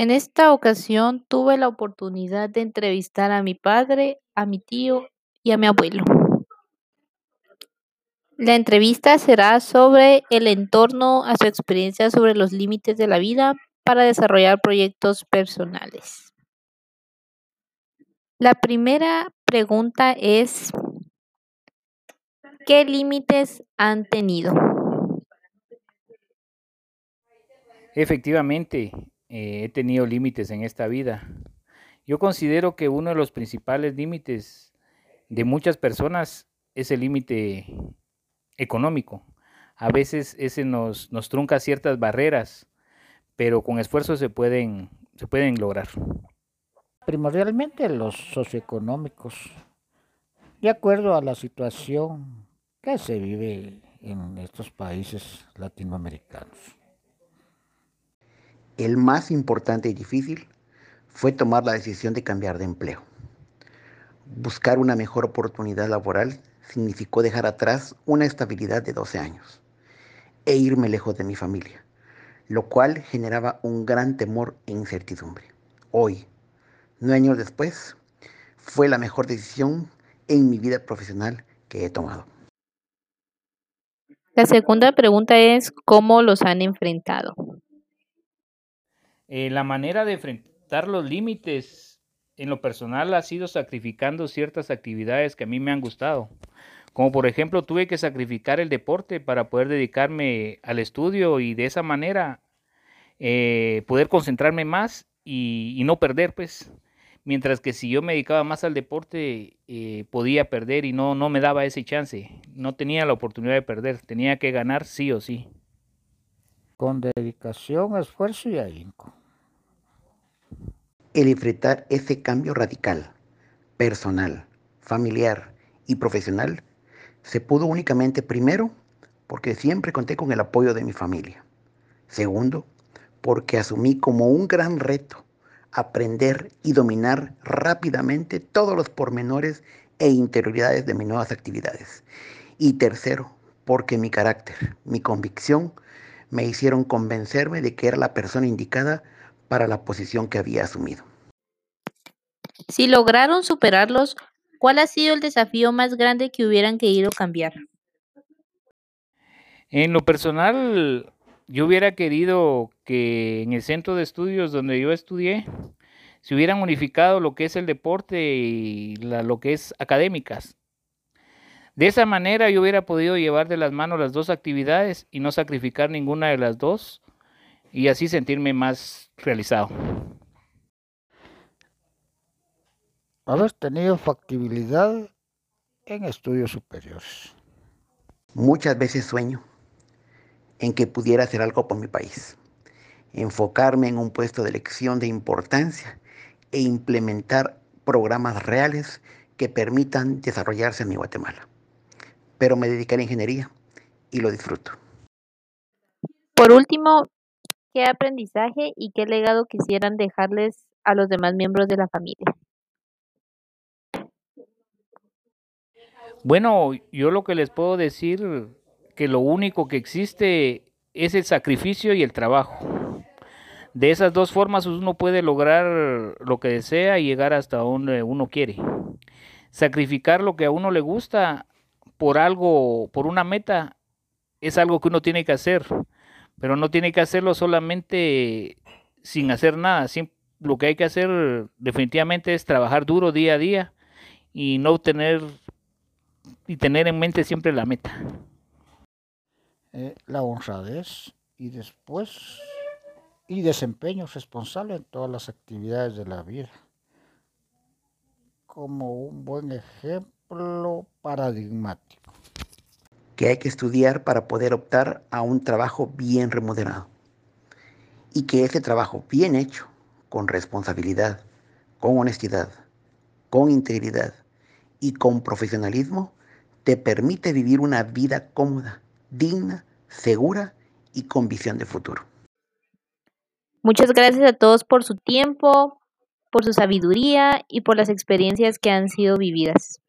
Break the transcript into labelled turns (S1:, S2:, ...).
S1: En esta ocasión tuve la oportunidad de entrevistar a mi padre, a mi tío y a mi abuelo. La entrevista será sobre el entorno a su experiencia sobre los límites de la vida para desarrollar proyectos personales. La primera pregunta es, ¿qué límites han tenido?
S2: Efectivamente, eh, he tenido límites en esta vida. Yo considero que uno de los principales límites de muchas personas es el límite económico. A veces ese nos, trunca ciertas barreras, pero con esfuerzo se pueden lograr.
S3: Primordialmente los socioeconómicos, de acuerdo a la situación que se vive en estos países latinoamericanos.
S4: El más importante y difícil fue tomar la decisión de cambiar de empleo. Buscar una mejor oportunidad laboral significó dejar atrás una estabilidad de 12 años e irme lejos de mi familia, lo cual generaba un gran temor e incertidumbre. Hoy, nueve años después, fue la mejor decisión en mi vida profesional que he tomado.
S1: La segunda pregunta es, ¿cómo los han enfrentado?
S2: Eh, la manera de enfrentar los límites en lo personal ha sido sacrificando ciertas actividades que a mí me han gustado. Como por ejemplo tuve que sacrificar el deporte para poder dedicarme al estudio y de esa manera eh, poder concentrarme más y, no perder pues. Mientras que si yo me dedicaba más al deporte eh, podía perder y no, no me daba ese chance. No tenía la oportunidad de perder, tenía que ganar sí o sí.
S3: Con dedicación, esfuerzo y ahínco
S4: el enfrentar ese cambio radical, personal, familiar y profesional, se pudo únicamente primero porque siempre conté con el apoyo de mi familia. Segundo, porque asumí como un gran reto aprender y dominar rápidamente todos los pormenores e interioridades de mis nuevas actividades. Y tercero, porque mi carácter, mi convicción, me hicieron convencerme de que era la persona indicada para la posición que había asumido.
S1: Si lograron superarlos, ¿cuál ha sido el desafío más grande que hubieran querido cambiar?
S2: En lo personal, yo hubiera querido que en el centro de estudios donde yo estudié, se hubieran unificado lo que es el deporte y lo que es académicas. De esa manera yo hubiera podido llevar de las manos las dos actividades y no sacrificar ninguna de las dos y así sentirme más realizado.
S3: Haber tenido factibilidad en estudios superiores.
S4: Muchas veces sueño en que pudiera hacer algo por mi país, enfocarme en un puesto de elección de importancia e implementar programas reales que permitan desarrollarse en mi Guatemala. Pero me dedicaré a ingeniería y lo disfruto.
S1: Por último, ¿Qué aprendizaje y qué legado quisieran dejarles a los demás miembros de la familia?
S2: Bueno, yo lo que les puedo decir que lo único que existe es el sacrificio y el trabajo. De esas dos formas uno puede lograr lo que desea y llegar hasta donde uno quiere. Sacrificar lo que a uno le gusta por algo, por una meta, es algo que uno tiene que hacer pero no tiene que hacerlo solamente sin hacer nada. lo que hay que hacer definitivamente es trabajar duro día a día y no tener y tener en mente siempre la meta.
S3: Eh, la honradez y después y desempeño responsable en todas las actividades de la vida como un buen ejemplo paradigmático
S4: que hay que estudiar para poder optar a un trabajo bien remunerado. Y que ese trabajo bien hecho, con responsabilidad, con honestidad, con integridad y con profesionalismo, te permite vivir una vida cómoda, digna, segura y con visión de futuro.
S1: Muchas gracias a todos por su tiempo, por su sabiduría y por las experiencias que han sido vividas.